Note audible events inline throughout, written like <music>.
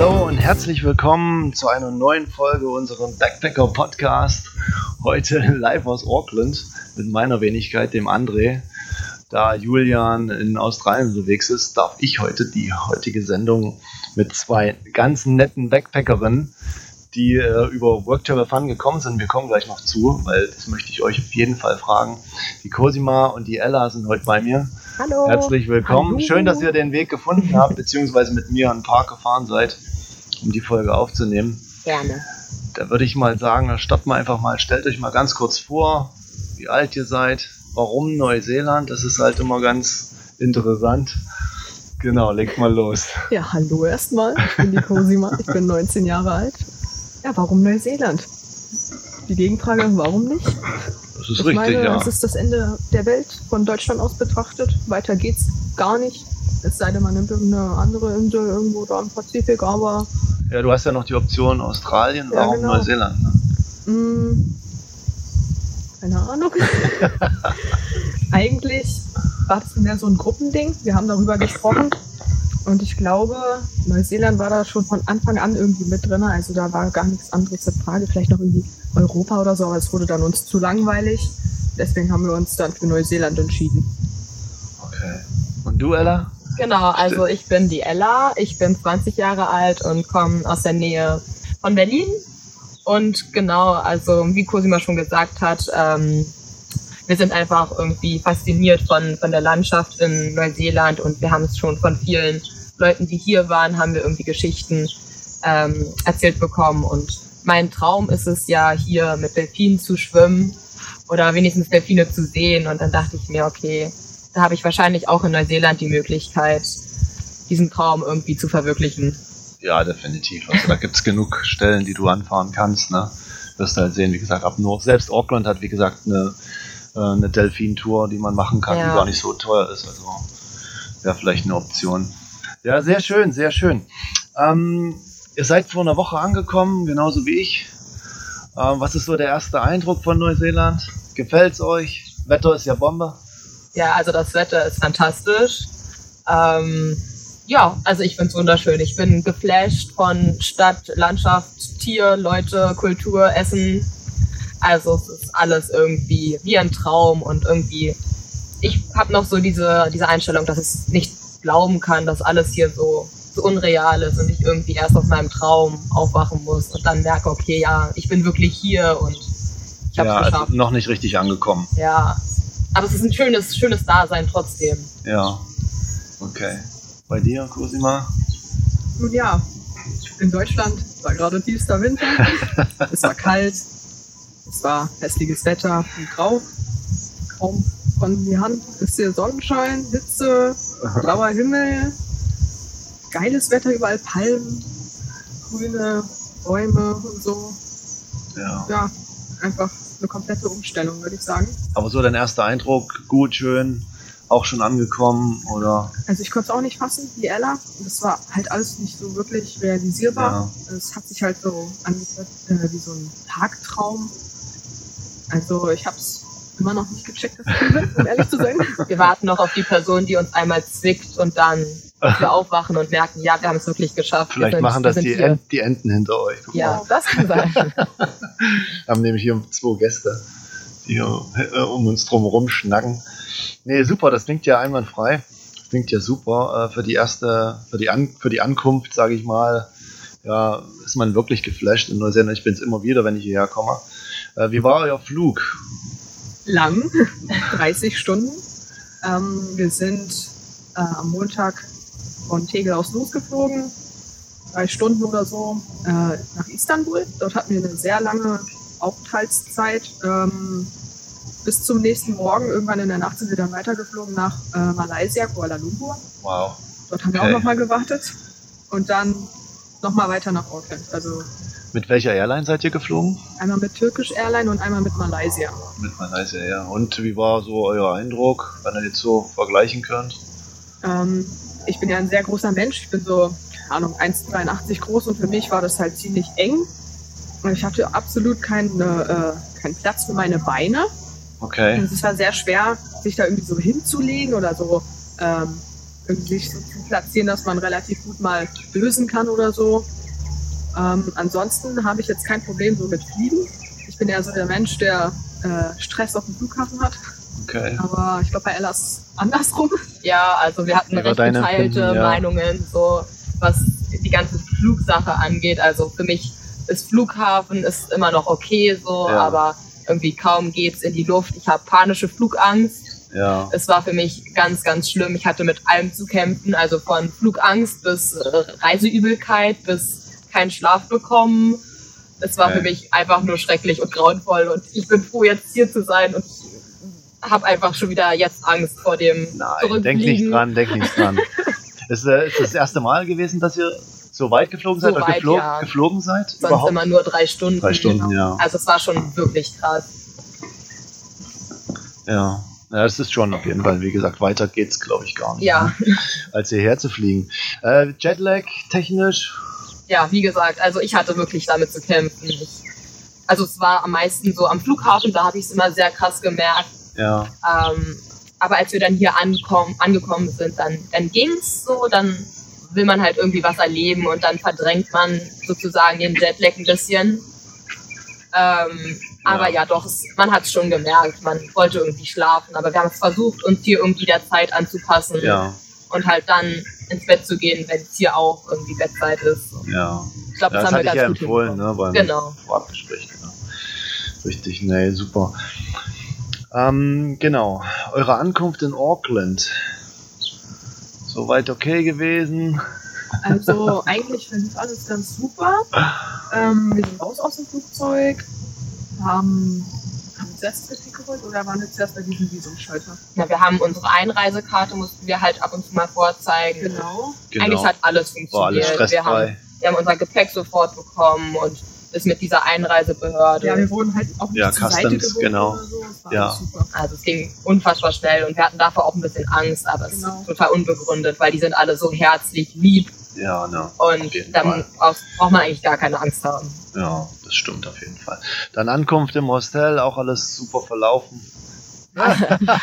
Hallo und herzlich willkommen zu einer neuen Folge unserem Backpacker Podcast. Heute live aus Auckland mit meiner Wenigkeit, dem André. Da Julian in Australien unterwegs ist, darf ich heute die heutige Sendung mit zwei ganz netten Backpackerinnen, die äh, über Work Travel Fun gekommen sind. Wir kommen gleich noch zu, weil das möchte ich euch auf jeden Fall fragen. Die Cosima und die Ella sind heute bei mir. Hallo. Herzlich willkommen. Hallo. Schön, dass ihr den Weg gefunden habt, beziehungsweise mit mir in den Park gefahren seid, um die Folge aufzunehmen. Gerne. Da würde ich mal sagen, da starten wir einfach mal. Stellt euch mal ganz kurz vor, wie alt ihr seid, warum Neuseeland. Das ist halt immer ganz interessant. Genau, legt mal los. Ja, hallo erstmal. Ich bin die Cosima. Ich bin 19 Jahre alt. Ja, warum Neuseeland? Die Gegenfrage, warum nicht? Das ist ich richtig, meine, ja. es ist das Ende der Welt von Deutschland aus betrachtet. Weiter geht's gar nicht. Es sei denn, man nimmt irgendeine andere Insel irgendwo da im Pazifik, aber Ja, du hast ja noch die Option Australien, Ja, warum genau. Neuseeland? Ne? mh, keine Ahnung. <laughs> Eigentlich war das mehr so ein Gruppending. Wir haben darüber gesprochen. Und ich glaube, Neuseeland war da schon von Anfang an irgendwie mit drin. Also da war gar nichts anderes in Frage. Vielleicht noch irgendwie Europa oder so, aber es wurde dann uns zu langweilig. Deswegen haben wir uns dann für Neuseeland entschieden. Okay. Und du, Ella? Genau, <laughs> also ich bin die Ella, ich bin 20 Jahre alt und komme aus der Nähe von Berlin. Und genau, also wie Cosima schon gesagt hat, ähm, wir sind einfach irgendwie fasziniert von, von der Landschaft in Neuseeland und wir haben es schon von vielen Leuten, die hier waren, haben wir irgendwie Geschichten ähm, erzählt bekommen. Und mein Traum ist es ja, hier mit Delfinen zu schwimmen oder wenigstens Delfine zu sehen. Und dann dachte ich mir, okay, habe ich wahrscheinlich auch in Neuseeland die Möglichkeit, diesen Traum irgendwie zu verwirklichen. Ja, definitiv. Also da gibt es genug Stellen, die du anfahren kannst. Ne? Wirst halt sehen, wie gesagt, ab nur. Selbst Auckland hat, wie gesagt, eine, äh, eine Delfin-Tour, die man machen kann, Ja. die gar nicht so teuer ist. Also wäre vielleicht eine Option. Ja, sehr schön, sehr schön. Ähm, ihr seid vor einer Woche angekommen, genauso wie ich. Ähm, was ist so der erste Eindruck von Neuseeland? Gefällt's euch? Wetter ist ja Bombe. Ja, also das Wetter ist fantastisch. Ähm, ja, also ich finde es wunderschön. Ich bin geflasht von Stadt, Landschaft, Tier, Leute, Kultur, Essen. Also es ist alles irgendwie wie ein Traum und irgendwie, ich habe noch so diese, diese Einstellung, dass ich nicht glauben kann, dass alles hier so, so unreal ist und ich irgendwie erst aus meinem Traum aufwachen muss und dann merke, okay, ja, ich bin wirklich hier und ich habe es ja, geschafft. also noch nicht richtig angekommen. Ja. Aber es ist ein schönes, schönes Dasein trotzdem. Ja. Okay. Bei dir, Cosima? Nun ja, in Deutschland war gerade tiefster Winter. <laughs> es war kalt. Es war hässliches Wetter und grau. Kaum von die Hand. Bisschen Sonnenschein, Hitze, <laughs> blauer Himmel. Geiles Wetter, überall Palmen, grüne Bäume und so. Ja. Ja, einfach eine komplette Umstellung, würde ich sagen. Aber so dein erster Eindruck, gut, schön, auch schon angekommen oder? Also ich konnte es auch nicht fassen, wie Ella. Das war halt alles nicht so wirklich realisierbar. Es hat sich halt so angehört äh, wie so ein Tagtraum. Also ich habe es immer noch nicht gecheckt, das Gefühl, um ehrlich zu sein. <laughs> Wir warten noch auf die Person, die uns einmal zwickt und dann wir aufwachen und merken, ja, wir haben es wirklich geschafft. Wir Vielleicht sind- machen wir das sind die. Ent, die Enten hinter euch. Guck Ja, mal. das kann sein. Wir <laughs> haben nämlich hier zwei Gäste, die hier äh, um uns drum herum schnacken. Nee, super, das klingt ja einwandfrei. Das klingt ja super. Äh, für die erste, für die, An für die Ankunft, sage ich mal, ja, ist man wirklich geflasht in Neuseeland. Ich bin es immer wieder, wenn ich hierher komme. Äh, wie war euer Flug? Lang, <laughs> 30 Stunden. Ähm, wir sind äh, am Montag von Tegel aus losgeflogen. Drei Stunden oder so äh, nach Istanbul. Dort hatten wir eine sehr lange Aufenthaltszeit. Ähm, bis zum nächsten Morgen, irgendwann in der Nacht, sind wir dann weitergeflogen nach äh, Malaysia, Kuala Lumpur. Wow. Dort haben wir Okay. auch nochmal gewartet. Und dann nochmal weiter nach Auckland. Also Mit welcher Airline seid ihr geflogen? einmal mit Turkish Airline und einmal mit Malaysia. Mit Malaysia, ja. Und wie war so euer Eindruck, wenn ihr jetzt so vergleichen könnt? Ähm, ich bin ja ein sehr großer Mensch. Ich bin so, keine Ahnung, 1,83 groß und für mich war das halt ziemlich eng. Und ich hatte absolut keinen, äh, keinen Platz für meine Beine. Okay. Und es war sehr schwer, sich da irgendwie so hinzulegen oder so ähm, irgendwie sich so zu platzieren, dass man relativ gut mal lösen kann oder so. Ähm, ansonsten habe ich jetzt kein Problem so mit Fliegen. Ich bin eher so der Mensch, der äh, Stress auf dem Flughafen hat. Okay. Aber ich glaube, bei Ella ist es andersrum. Ja, also wir hatten recht geteilte ja. Meinungen, so was die ganze Flugsache angeht. Also für mich ist Flughafen ist immer noch okay so, Ja. aber irgendwie kaum geht's in die Luft. Ich habe panische Flugangst. Ja. Es war für mich ganz, ganz schlimm. Ich hatte mit allem zu kämpfen, also von Flugangst bis Reiseübelkeit bis keinen Schlaf bekommen. Es war Okay. für mich einfach nur schrecklich und grauenvoll und ich bin froh, jetzt hier zu sein und ich habe einfach schon wieder jetzt Angst vor dem Nein, denk nicht dran, denk nicht dran. <laughs> ist, äh, ist das erste Mal gewesen, dass ihr so weit geflogen seid So oder weit, geflo ja. geflogen seid? Sonst immer nur drei Stunden. Drei Stunden, ja. Also es war schon wirklich krass. Ja. Ja, das ist schon auf jeden Fall, wie gesagt, weiter geht's, glaube ich, gar nicht. Ja, ne? Als hierher zu fliegen. Äh, Jetlag technisch, ja, wie gesagt, also ich hatte wirklich damit zu kämpfen. Ich, also es war am meisten so am Flughafen, da habe ich es immer sehr krass gemerkt. Ja. Ähm, aber als wir dann hier ankommen, angekommen sind, dann, dann ging's so, dann will man halt irgendwie was erleben und dann verdrängt man sozusagen den Jetlag ein bisschen. Ähm, aber ja, doch, es, man hat es schon gemerkt, man wollte irgendwie schlafen, aber wir haben es versucht, uns hier irgendwie der Zeit anzupassen Ja, und halt dann ins Bett zu gehen, wenn es hier auch irgendwie Bettzeit ist. ja. Ich glaube, ja das, das haben wir hatte ich ganz ja gut empfohlen, ne, beim Genau. Vorabgespräch. Genau. Richtig, nee, super. Ähm, genau, eure Ankunft in Auckland. Soweit okay gewesen. Also eigentlich verlief alles ganz super. Ähm, wir sind raus aus dem Flugzeug, haben, haben wir zuerst Ticket geholt oder waren wir zuerst bei diesem Visumschalter? Ja, wir haben unsere Einreisekarte, mussten wir halt ab und zu mal vorzeigen. Genau. Genau. Eigentlich hat alles funktioniert. War alles wir, stressfrei. haben, wir haben unser Gepäck sofort bekommen und ist mit dieser Einreisebehörde. Ja, wir wurden halt auch Ja, zur Seite Customs, geholt genau. oder so. Ja. alles super. also es ging unfassbar schnell und wir hatten davor auch ein bisschen Angst, aber es Genau. ist total unbegründet, weil die sind alle so herzlich lieb Ja, ne. und dann braucht man eigentlich gar keine Angst haben. Ja, das stimmt auf jeden Fall. Dann Ankunft im Hostel, auch alles super verlaufen. <laughs>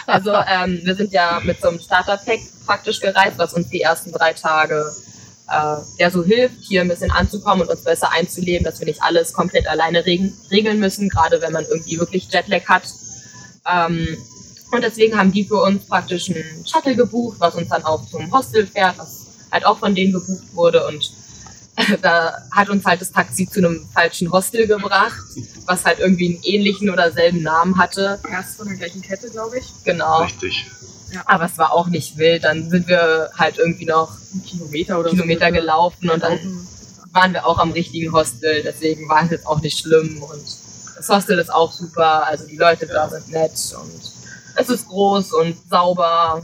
Also ähm, wir sind ja mit so einem Starter-Pack praktisch gereist, was uns die ersten drei Tage äh, ja so hilft, hier ein bisschen anzukommen und uns besser einzuleben, dass wir nicht alles komplett alleine reg regeln müssen, gerade wenn man irgendwie wirklich Jetlag hat. Ähm, und deswegen haben die für uns praktisch einen Shuttle gebucht, was uns dann auch zum Hostel fährt, was halt auch von denen gebucht wurde und <laughs> da hat uns halt das Taxi zu einem falschen Hostel gebracht, was halt irgendwie einen ähnlichen oder selben Namen hatte. Erst von der gleichen Kette, glaube ich. Genau. Richtig. Aber es war auch nicht wild. Dann sind wir halt irgendwie noch Kilometer oder Kilometer so. gelaufen und dann waren wir auch am richtigen Hostel. Deswegen war es jetzt auch nicht schlimm. Und das Hostel ist auch super. Also die Leute da sind nett und es ist groß und sauber.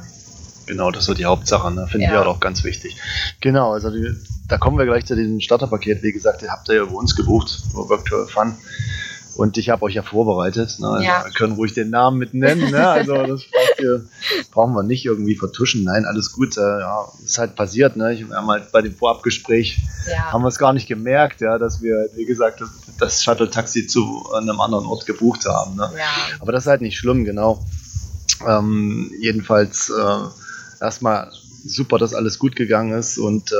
Genau, das war die Hauptsache, ne? Finden Ja. wir halt auch ganz wichtig. Genau, also die, da kommen wir gleich zu diesem Starterpaket. Wie gesagt, ihr habt ihr ja über uns gebucht, über Virtual Fun. Und ich habe euch ja vorbereitet. Ne? Also Ja. Wir können ruhig den Namen mit nennen. Ne? Also das ihr, brauchen wir nicht irgendwie vertuschen. Nein, alles gut. Äh, ja, ist halt passiert. Ne? Ich, wir haben halt bei dem Vorabgespräch Ja. haben wir es gar nicht gemerkt, ja, dass wir, wie gesagt, das, das Shuttle-Taxi zu einem anderen Ort gebucht haben. Ne? ja. Aber das ist halt nicht schlimm, genau. Ähm, jedenfalls äh, erstmal super, dass alles gut gegangen ist und äh,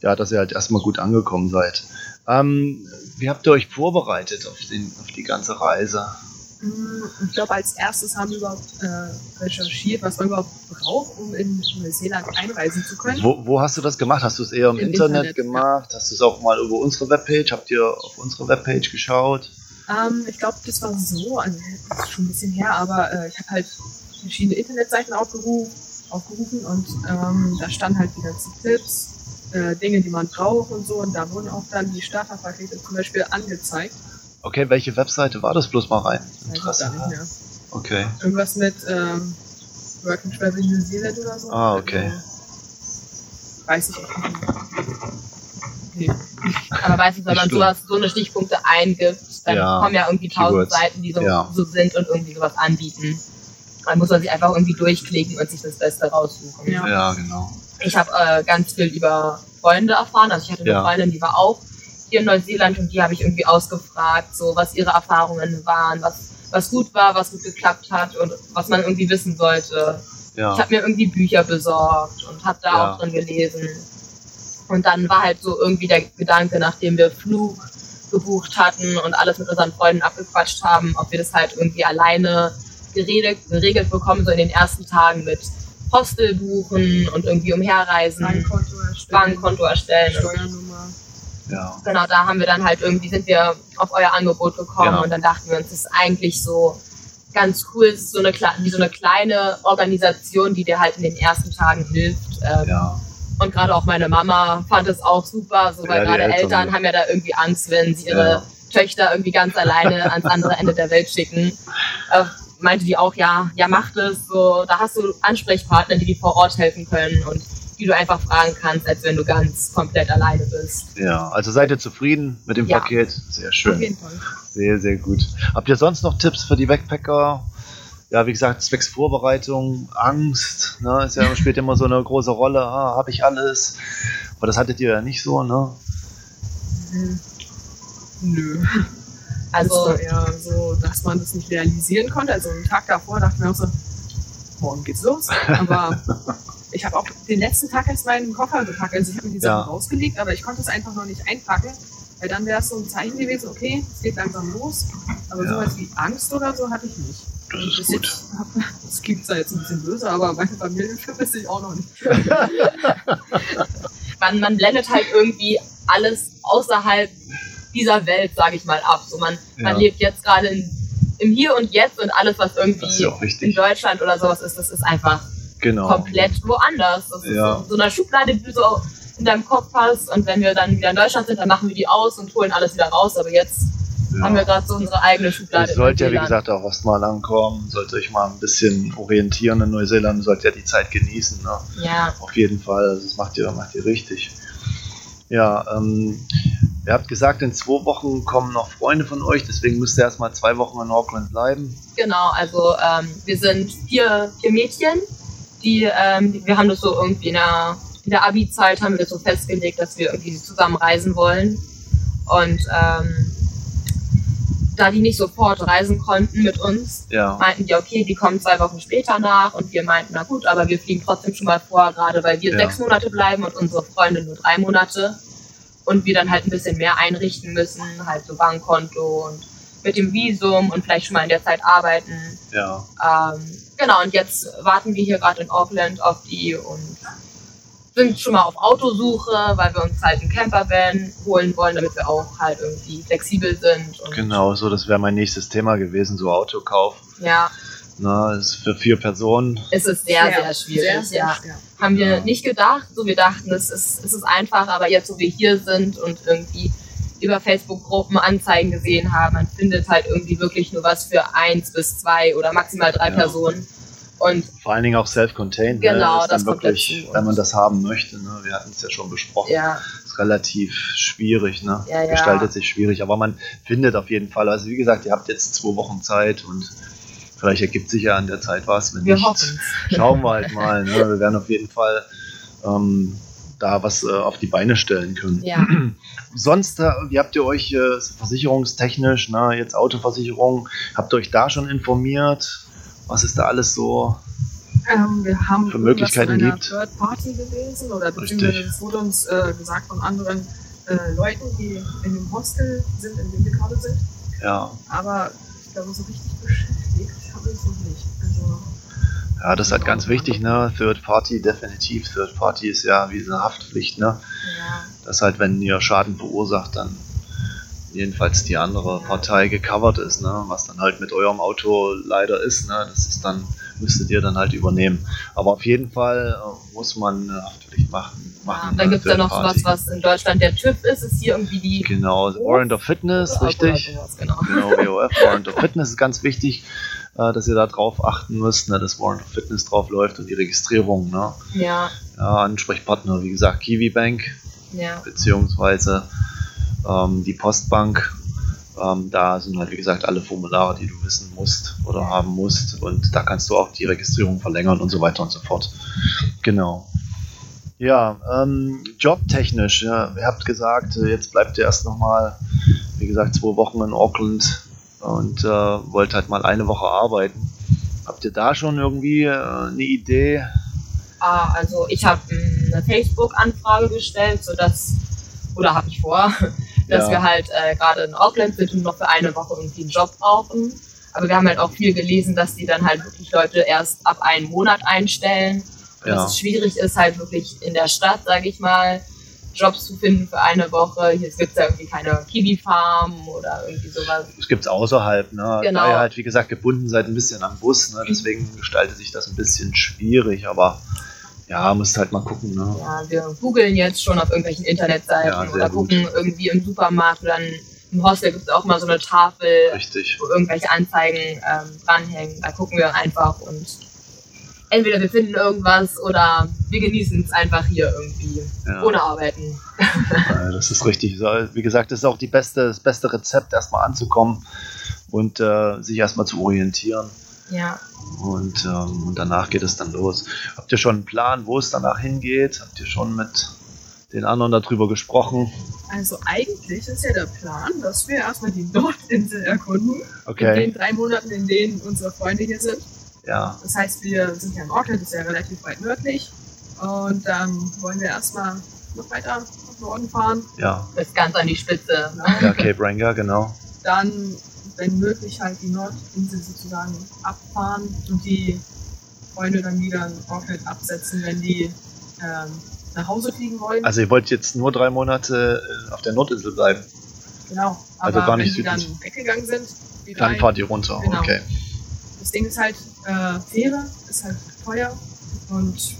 ja, dass ihr halt erstmal gut angekommen seid. Ähm, wie habt ihr euch vorbereitet auf, den, auf die ganze Reise? Mm, Ich glaube, als erstes haben wir überhaupt äh, recherchiert, was man überhaupt braucht, um in Neuseeland einreisen zu können. Wo, wo hast du das gemacht? Hast du es eher im, Im Internet, Internet, gemacht? Hast du es auch mal über unsere Webpage? Habt ihr auf unsere Webpage geschaut? Ähm, ich glaube, das war so, also das ist schon ein bisschen her, aber äh, ich habe halt verschiedene Internetseiten aufgerufen, aufgerufen und ähm, da standen halt die ganzen Tipps, äh, Dinge, die man braucht und so. Und da wurden auch dann die Starterpakete zum Beispiel angezeigt. Okay, welche Webseite war das? Bloß mal rein. Interesse. gar nicht mehr. Okay. Irgendwas mit ähm, Work and Travel New Zealand oder so. Ah, okay. Also, weiß ich auch nicht. Nee. <laughs> Aber meistens, wenn Nicht man sowas, so eine Stichpunkte eingibt, dann Ja, kommen ja irgendwie tausend Keywords. Seiten, die so, Ja. so sind und irgendwie sowas anbieten. Dann muss man sich einfach irgendwie durchklicken und sich das Beste raussuchen. Ja. Ja, genau. Ich habe äh, ganz viel über Freunde erfahren. Also ich hatte eine Ja. Freundin, die war auch hier in Neuseeland und die habe ich irgendwie ausgefragt, so was ihre Erfahrungen waren, was, was gut war, was gut geklappt hat und was man irgendwie wissen sollte, Ja. Ich habe mir irgendwie Bücher besorgt und habe da ja. auch drin gelesen. Und dann war halt so irgendwie der Gedanke, nachdem wir Flug gebucht hatten und alles mit unseren Freunden abgequatscht haben, ob wir das halt irgendwie alleine geregelt, geregelt bekommen, so in den ersten Tagen mit Hostel buchen und irgendwie umherreisen, Bankkonto erstellen, Bankkonto erstellen Steuernummer. Ja. Genau, da haben wir dann halt irgendwie, sind wir auf euer Angebot gekommen ja. und dann dachten wir uns, das ist eigentlich so ganz cool, es ist so eine, wie so eine kleine Organisation, die dir halt in den ersten Tagen hilft. Ähm, ja. Und gerade auch meine Mama fand es auch super, so, weil ja, gerade Eltern, Eltern haben ja da irgendwie Angst, wenn sie ihre Töchter irgendwie ganz alleine ans andere Ende der Welt schicken. Äh, meinte die auch, ja, ja, mach das, so, da hast du Ansprechpartner, die dir vor Ort helfen können und die du einfach fragen kannst, als wenn du ganz komplett alleine bist. Ja, also seid ihr zufrieden mit dem ja. Paket? Sehr schön. Auf jeden Fall. Sehr, sehr gut. Habt ihr sonst noch Tipps für die Backpacker? Ja, wie gesagt, zwecks Vorbereitung, Angst, ne, ist ja, spielt immer so eine große Rolle. Ah, habe ich alles? Aber das hattet ihr ja nicht so, ne? Nö. Also das war eher so, dass man das nicht realisieren konnte. Also einen Tag davor dachten wir auch so, morgen geht's los. Aber <laughs> ich habe auch den letzten Tag erst meinen Koffer gepackt. Also ich habe mir die Sachen ja. rausgelegt, aber ich konnte es einfach noch nicht einpacken. Weil dann wäre es so ein Zeichen gewesen, okay, es geht langsam los. Aber ja. sowas wie Angst oder so hatte ich nicht. Das ist Bis gut. Hab, <laughs> das klingt zwar jetzt ein bisschen böse, aber meine Familie <laughs> vermisse ich auch noch nicht. man, man blendet halt irgendwie alles außerhalb dieser Welt, sage ich mal, ab. So man, ja. man lebt jetzt gerade im Hier und Jetzt und alles, was irgendwie ja in Deutschland oder sowas ist, das ist einfach genau. komplett woanders. Das ja. ist so, so eine Schublade, die du so in deinem Kopf hast. Und wenn wir dann wieder in Deutschland sind, dann machen wir die aus und holen alles wieder raus. Aber jetzt ja. haben wir gerade so unsere eigene Schublade. Ihr sollt ja, wie gesagt, auch erstmal ankommen, sollt euch mal ein bisschen orientieren in Neuseeland, sollt ja die Zeit genießen. Ne? Ja. Auf jeden Fall, also das macht ihr, macht ihr richtig. Ja, ähm, ihr habt gesagt, in zwei Wochen kommen noch Freunde von euch, deswegen müsst ihr erstmal zwei Wochen in Auckland bleiben. Genau, also ähm, wir sind vier, vier Mädchen, die, ähm, wir haben das so irgendwie in der, in der Abi-Zeit haben wir so festgelegt, dass wir irgendwie zusammen reisen wollen. Und ähm, da die nicht sofort reisen konnten mit uns, ja. meinten die, okay, die kommen zwei Wochen später nach und wir meinten, na gut, aber wir fliegen trotzdem schon mal vor, gerade weil wir ja. sechs Monate bleiben und unsere Freunde nur drei Monate und wir dann halt ein bisschen mehr einrichten müssen, halt so Bankkonto und mit dem Visum und vielleicht schon mal in der Zeit arbeiten. Ja. Ähm, genau, und jetzt warten wir hier gerade in Auckland auf die und sind schon mal auf Autosuche, weil wir uns halt einen Campervan holen wollen, damit wir auch halt irgendwie flexibel sind. genau, so das wäre mein nächstes Thema gewesen, so Autokauf. Ja. Na, ist für vier Personen. Es ist sehr, sehr, sehr schwierig. Sehr, sehr ja. Schwer. Haben wir ja. nicht gedacht. So, wir dachten, es ist, es ist einfach, aber jetzt, wo wir hier sind und irgendwie über Facebook-Gruppen Anzeigen gesehen haben, man findet halt irgendwie wirklich nur was für eins bis zwei oder maximal drei ja. Personen. Und Vor allen Dingen auch self-contained. Ne? Genau, ne? das, das wirklich, wenn man das haben möchte. Ne? Wir hatten es ja schon besprochen. Ja. Ist relativ schwierig, ne? Ja, ja. Gestaltet sich schwierig, aber man findet auf jeden Fall. Also wie gesagt, ihr habt jetzt zwei Wochen Zeit und vielleicht ergibt sich ja an der Zeit was. Wenn wir nicht, schauen wir halt mal. Ne? Wir werden auf jeden Fall ähm, da was äh, auf die Beine stellen können. Ja. <clears throat> Sonst, äh, wie habt ihr euch äh, versicherungstechnisch, ne, jetzt Autoversicherung, habt ihr euch da schon informiert? Was ist da alles so ähm, wir haben für Möglichkeiten gibt? Third Party gelesen oder beziehungsweise es wurde uns äh, gesagt von anderen äh, Leuten, die in dem Hostel sind, in dem wir gerade sind. Ja. Aber ich glaube, so richtig beschäftigt habe ich es noch nicht. Also, ja, das ist halt ganz wichtig, ne? Third Party, definitiv. Third Party ist ja wie eine Haftpflicht, ne? Ja. Das halt, wenn ihr Schaden verursacht, dann jedenfalls die andere Partei gecovert ist, ne? was dann halt mit eurem Auto leider ist, ne? das ist dann, müsstet ihr dann halt übernehmen. Aber auf jeden Fall äh, muss man eine Haftpflicht machen. machen ja, dann gibt es ja noch sowas, was in Deutschland der TÜV ist, ist hier irgendwie die. Genau, Warrant of Fitness, richtig. Sowas, genau, genau WOF, Warrant of Fitness ist ganz wichtig, äh, dass ihr da drauf achten müsst, ne? dass Warrant of Fitness drauf läuft und die Registrierung. Ne? Ja. ja. Ansprechpartner, wie gesagt, Kiwi Bank. Ja. Beziehungsweise ähm, die Postbank. Ähm, da sind halt, wie gesagt, alle Formulare, die du wissen musst oder haben musst. Und da kannst du auch die Registrierung verlängern und so weiter und so fort. Genau. Ja, ähm, jobtechnisch, ja, ihr habt gesagt, äh, jetzt bleibt ihr erst nochmal, wie gesagt, zwei Wochen in Auckland und äh, wollt halt mal eine Woche arbeiten. Habt ihr da schon irgendwie äh, eine Idee? Ah, also ich habe eine Facebook-Anfrage gestellt, sodass, oder habe ich vor, <laughs> dass Ja. wir halt äh, gerade in Auckland sind und noch für eine Woche irgendwie einen Job brauchen. Aber wir haben halt auch viel gelesen, dass die dann halt wirklich Leute erst ab einem Monat einstellen. Und Ja. dass es schwierig ist, halt wirklich in der Stadt, sage ich mal, Jobs zu finden für eine Woche. Hier gibt es ja irgendwie keine Kiwi-Farm oder irgendwie sowas. Das gibt's außerhalb, ne? Genau. Da ihr halt, wie gesagt, gebunden seid ein bisschen am Bus, ne? Deswegen gestaltet sich das ein bisschen schwierig, aber ja, müsst halt mal gucken, ne? Ja, wir googeln jetzt schon auf irgendwelchen Internetseiten Ja, oder gut. gucken irgendwie im Supermarkt oder im Hostel gibt es auch mal so eine Tafel, Richtig. wo irgendwelche Anzeigen ähm, dranhängen. Da gucken wir einfach und entweder wir finden irgendwas oder wir genießen es einfach hier irgendwie Ja. ohne Arbeiten. Ja, das ist richtig. Wie gesagt, das ist auch die beste, das beste Rezept, erstmal anzukommen und äh, sich erstmal zu orientieren. Ja. Und, ähm, und danach geht es dann los. Habt ihr schon einen Plan, wo es danach hingeht? Habt ihr schon mit den anderen darüber gesprochen? Also eigentlich ist ja der Plan, dass wir erstmal die Nordinsel erkunden. In Okay. den drei Monaten, in denen unsere Freunde hier sind. Ja. Das heißt, wir sind ja in Auckland, das ist ja relativ weit nördlich. Und dann wollen wir erstmal noch weiter nach Norden fahren. Ja. Bis ganz an die Spitze. Ne? Ja, Cape Ranger, genau. Dann, wenn möglich, halt die Nordinsel sozusagen abfahren und die Freunde dann wieder in Auckland absetzen, wenn die ähm, nach Hause fliegen wollen. Also ihr wollt jetzt nur drei Monate äh, auf der Nordinsel bleiben. genau. also Aber gar nicht wenn die dann weggegangen sind, Dann drei, fahrt ihr runter. Genau. Okay. Das Ding ist halt, äh, Fähre ist halt teuer und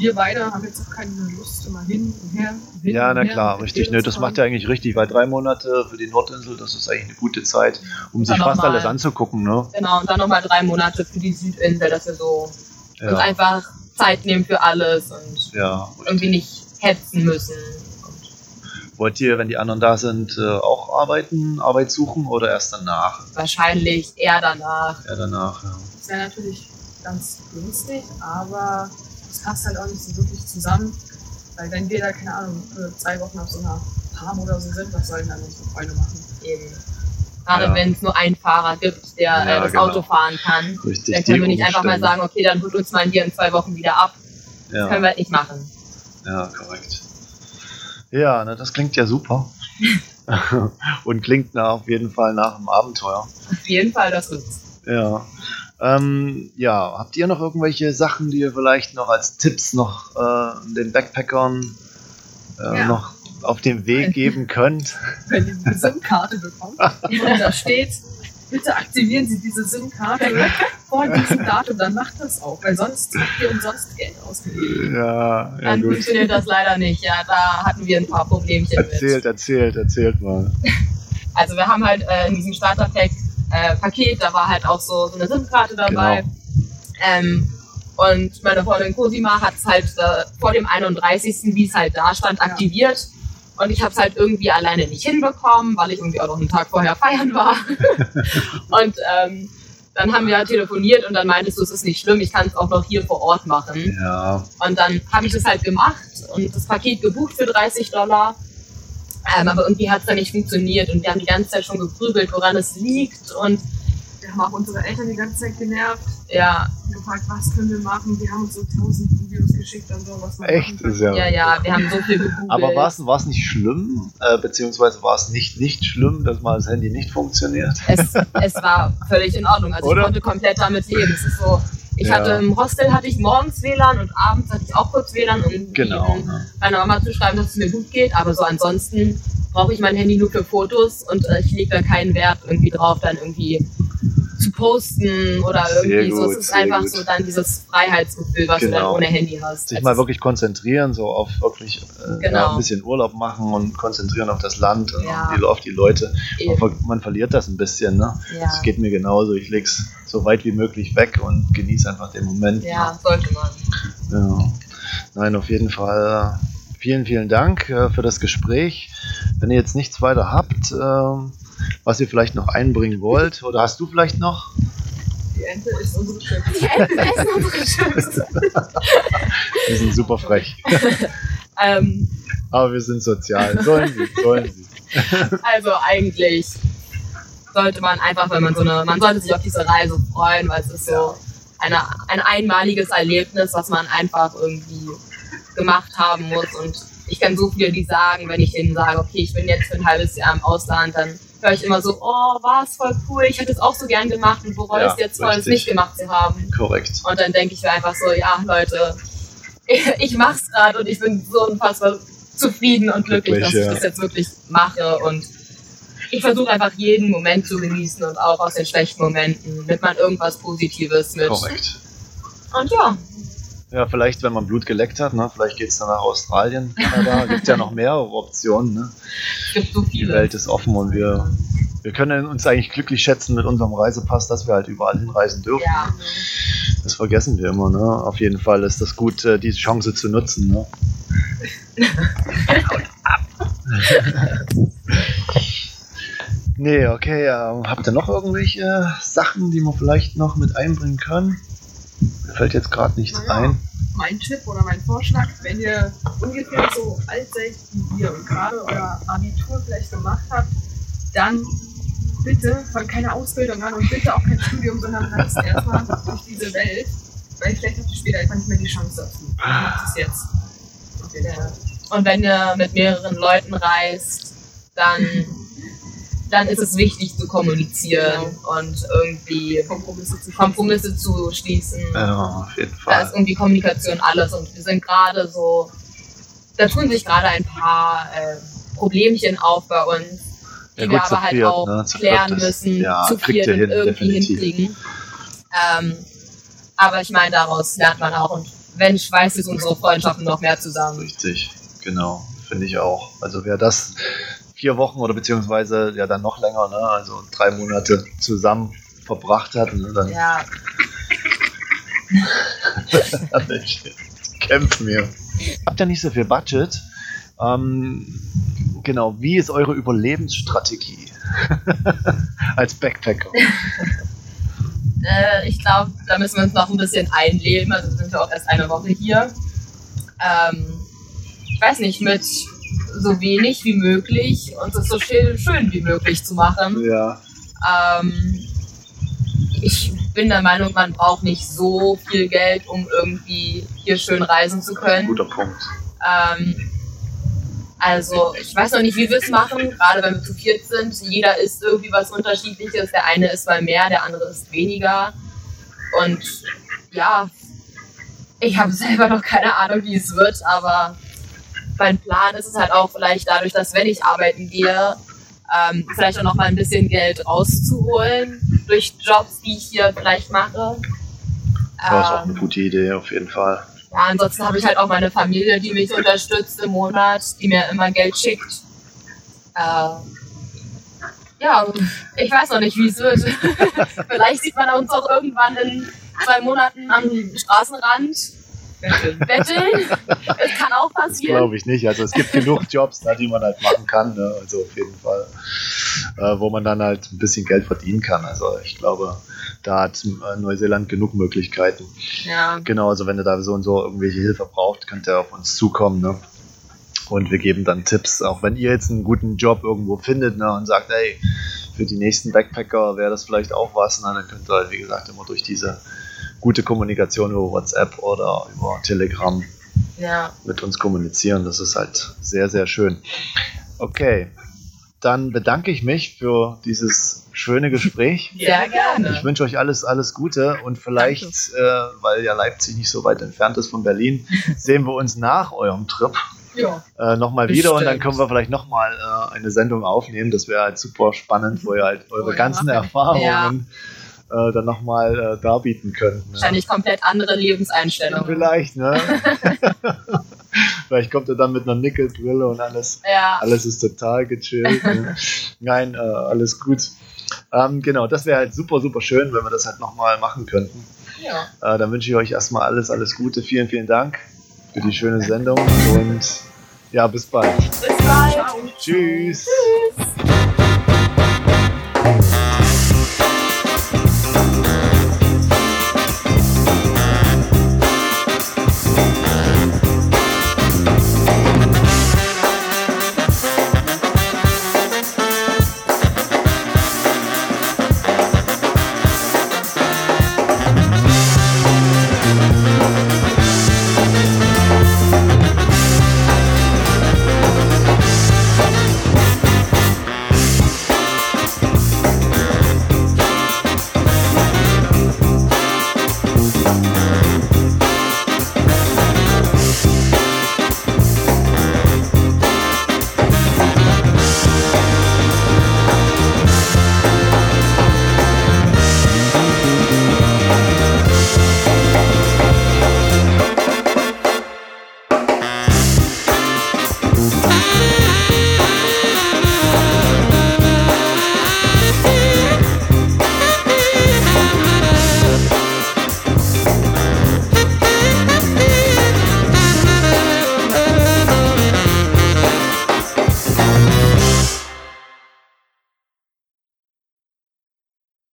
wir beide haben jetzt auch keine Lust immer hin und her. Hin Ja, und na her klar, richtig. Nö, zu das macht ja eigentlich richtig, weil drei Monate für die Nordinsel, das ist eigentlich eine gute Zeit, um sich fast mal- alles anzugucken, ne? Genau, und dann nochmal drei Monate für die Südinsel, dass wir so uns Ja, einfach Zeit nehmen für alles und ja. irgendwie nicht hetzen müssen. Wollt ihr, wenn die anderen da sind, äh, auch arbeiten, Arbeit suchen oder erst danach? wahrscheinlich eher danach. Ja, danach, ja. Das wäre natürlich ganz günstig, aber es passt halt auch nicht so wirklich zusammen. Weil wenn wir da, keine Ahnung, für zwei Wochen auf so einer Farm oder so sind, was sollen dann unsere Freunde machen? Eben. Gerade Ja. wenn es nur einen Fahrer gibt, der Ja, äh, das genau. Auto fahren kann, Richtig. dann können wir nicht einfach mal sagen, okay, dann holt uns mal hier in zwei Wochen wieder ab. Das können Ja, wir halt nicht machen. ja korrekt. Ja, na, das klingt ja super. <laughs> Und klingt nach, auf jeden Fall nach einem Abenteuer. Auf jeden Fall, das wird's. Ja. Ähm, ja, habt ihr noch irgendwelche Sachen, die ihr vielleicht noch als Tipps noch äh, den Backpackern äh, Ja. noch auf den Weg geben könnt? Wenn die eine SIM-Karte bekommen und da steht, bitte aktivieren Sie diese SIM-Karte vor diesem Datum, dann macht das auch, weil sonst habt ihr umsonst Geld ausgegeben. Ja, ja Dann gut. funktioniert das leider nicht. Ja, da hatten wir ein paar Problemchen mit. Erzählt, erzählt, erzählt mal. Also wir haben halt äh, in diesem Starter-Pack äh, Paket, da war halt auch so, so eine SIM-Karte dabei. Genau. Ähm, und meine Freundin Cosima hat es halt äh, vor dem 31., wie es halt da stand, aktiviert. Und ich habe es halt irgendwie alleine nicht hinbekommen, weil ich irgendwie auch noch einen Tag vorher feiern war. <laughs> und ähm, dann haben wir telefoniert und dann meintest du, es ist nicht schlimm, ich kann es auch noch hier vor Ort machen. Ja, Und dann habe ich das halt gemacht und das Paket gebucht für 30 Dollar. Ähm, aber irgendwie hat es dann nicht funktioniert und wir haben die ganze Zeit schon gegrübelt, woran es liegt. Und Wir haben auch unsere Eltern die ganze Zeit genervt ja, und gefragt, was können wir machen. Die haben uns so tausend Videos geschickt und so, was man echt? Ist ja, ja, ja, wir haben so viel gegoogelt. Aber war es war's nicht schlimm, äh, beziehungsweise war es nicht nicht schlimm, dass mal das Handy nicht funktioniert? es, es war völlig in Ordnung. Also Oder? ich konnte komplett damit leben. Es ist so, ich Ja. hatte im Hostel hatte ich morgens WLAN und abends hatte ich auch kurz WLAN, um Genau. Ne? meiner Mama zu schreiben, dass es mir gut geht. Aber so ansonsten brauche ich mein Handy nur für Fotos und äh, ich lege da keinen Wert irgendwie drauf, dann irgendwie zu posten oder Sehr irgendwie so. gut, Es ist einfach gut. so dann dieses Freiheitsgefühl, was du dann Genau. ohne Handy hast. Sich mal es- wirklich konzentrieren, so auf wirklich äh, Genau. ja, ein bisschen Urlaub machen und konzentrieren auf das Land und Ja. auf, die, auf die Leute. Man, man verliert das ein bisschen, ne? ja. Das geht mir genauso. Ich leg's so weit wie möglich weg und genieße einfach den Moment. ja, sollte man. Ja. Nein, auf jeden Fall. äh, Vielen, vielen Dank äh, für das Gespräch. Wenn ihr jetzt nichts weiter habt, ähm, was ihr vielleicht noch einbringen wollt, oder hast du vielleicht noch? Die Ente ist unsere Schöpfung. Die Enten essen unsere Chips. <laughs> Die sind super frech. <laughs> ähm, Aber wir sind sozial. Sollen sie, sollen sie. Also eigentlich sollte man einfach, wenn man so eine, man sollte sich auf diese Reise freuen, weil es ist so, eine, ein einmaliges Erlebnis, was man einfach irgendwie gemacht haben muss. Und ich kenne so viele, die sagen, wenn ich denen sage, okay, ich bin jetzt für ein halbes Jahr im Ausland, dann höre ich immer so, oh, war es voll cool, ich hätte es auch so gern gemacht und bereue Ja, es jetzt voll, es nicht gemacht zu haben. Korrekt. Und dann denke ich mir einfach so, ja, Leute, <laughs> ich mach's gerade und ich bin so unfassbar zufrieden und glücklich, Glücklich, dass ich ja. das jetzt wirklich mache. Und ich versuche einfach jeden Moment zu genießen und auch aus den schlechten Momenten nimmt man irgendwas Positives mit. Korrekt. Und ja, Ja, vielleicht, wenn man Blut geleckt hat, ne? vielleicht geht es dann nach Australien, Kanada. <laughs> Gibt ja noch mehrere Optionen. Ne? es gibt so Die viele. Welt ist offen und wir, wir können uns eigentlich glücklich schätzen mit unserem Reisepass, dass wir halt überall hinreisen dürfen. Ja, Das vergessen wir immer. Ne? Auf jeden Fall ist das gut, äh, diese Chance zu nutzen. Ne? <laughs> nee, okay. ähm, habt ihr noch irgendwelche Sachen, die wir vielleicht noch mit einbringen können? Mir fällt jetzt gerade nichts Naja. ein. Mein Tipp oder mein Vorschlag, wenn ihr ungefähr so alt seid wie wir und gerade euer Abitur vielleicht gemacht habt, dann bitte fangt keine Ausbildung an und bitte auch kein Studium, sondern reist erstmal durch diese Welt, weil vielleicht habt ihr später einfach nicht mehr die Chance dazu. Macht es jetzt. Und wenn ihr mit mehreren Leuten reist, dann, dann ist es wichtig zu kommunizieren und irgendwie Kompromisse zu schließen. Kompromisse zu schließen. Ja, auf jeden Da ist Fall. irgendwie Kommunikation alles und wir sind gerade so, da tun sich gerade ein paar äh, Problemchen auf bei uns, die Ja, wir gut, zu aber halt viert, auch ne? Zu klären müssen, ja, zu ihr hin, irgendwie definitiv. hinkriegen. Ähm, aber ich meine, daraus lernt man auch und wenn ich weiß, ist unsere Freundschaften noch mehr zusammen. Richtig, genau. Finde ich auch. Also wer das vier Wochen oder beziehungsweise ja dann noch länger, ne? also drei Monate zusammen verbracht hat, ne? dann Ja, <laughs> kämpfen wir. Habt ihr nicht so viel Budget? Ähm, genau, wie ist eure Überlebensstrategie <laughs> als Backpacker? äh, ich glaube, da müssen wir uns noch ein bisschen einleben. Also sind wir auch erst eine Woche hier. Ähm, ich weiß nicht, mit so wenig wie möglich und es so schön, schön wie möglich zu machen. Ja, Ähm, ich bin der Meinung, man braucht nicht so viel Geld, um irgendwie hier schön reisen zu können. guter Punkt. Ähm, also ich weiß noch nicht, wie wir es machen, gerade wenn wir zu viert sind. Jeder isst irgendwie was Unterschiedliches. Der eine isst mal mehr, der andere isst weniger. Und ja, ich habe selber noch keine Ahnung, wie es wird, aber mein Plan ist es halt auch vielleicht dadurch, dass wenn ich arbeiten gehe, ähm, vielleicht auch noch mal ein bisschen Geld rauszuholen durch Jobs, die ich hier vielleicht mache. Das ist auch Ähm, eine gute Idee, auf jeden Fall. ja, ansonsten habe ich halt auch meine Familie, die mich unterstützt im Monat, die mir immer Geld schickt. Äh, ja, ich weiß noch nicht, wie es wird. <laughs> Vielleicht sieht man uns auch irgendwann in zwei Monaten am Straßenrand betteln. Das kann auch passieren. glaube ich nicht. Also es gibt genug Jobs, da, die man halt machen kann. Ne? Also auf jeden Fall. Äh, wo man dann halt ein bisschen Geld verdienen kann. Also ich glaube, da hat äh, Neuseeland genug Möglichkeiten. Ja, Genau, also wenn ihr da so und so irgendwelche Hilfe braucht, könnt ihr auf uns zukommen. Ne? Und wir geben dann Tipps, auch wenn ihr jetzt einen guten Job irgendwo findet ne, und sagt, ey, für die nächsten Backpacker wäre das vielleicht auch was, ne, dann könnt ihr halt, wie gesagt, immer durch diese gute Kommunikation über WhatsApp oder über Telegram ja. mit uns kommunizieren. Das ist halt sehr, sehr schön. Okay, dann bedanke ich mich für dieses schöne Gespräch. Sehr gerne. Ich wünsche euch alles, alles Gute und vielleicht, äh, weil ja Leipzig nicht so weit entfernt ist von Berlin, sehen wir uns nach eurem Trip Ja. äh, nochmal wieder und dann können wir vielleicht nochmal äh, eine Sendung aufnehmen. Das wäre halt super spannend, wo ihr halt eure Oh ja. ganzen Erfahrungen äh, dann nochmal äh, darbieten könnt. Ne? Wahrscheinlich komplett andere Lebenseinstellungen. Vielleicht, ne? <laughs> <laughs> Vielleicht kommt er dann mit einer Nickelbrille und alles, Ja, alles ist total gechillt. Ne? <laughs> Nein, äh, alles gut. Ähm, genau, das wäre halt super, super schön, wenn wir das halt nochmal machen könnten. ja. Äh, dann wünsche ich euch erstmal alles, alles Gute. Vielen, vielen Dank für die schöne Sendung und ja, bis bald. Bis bald. Ciao. Tschüss. Tschüss.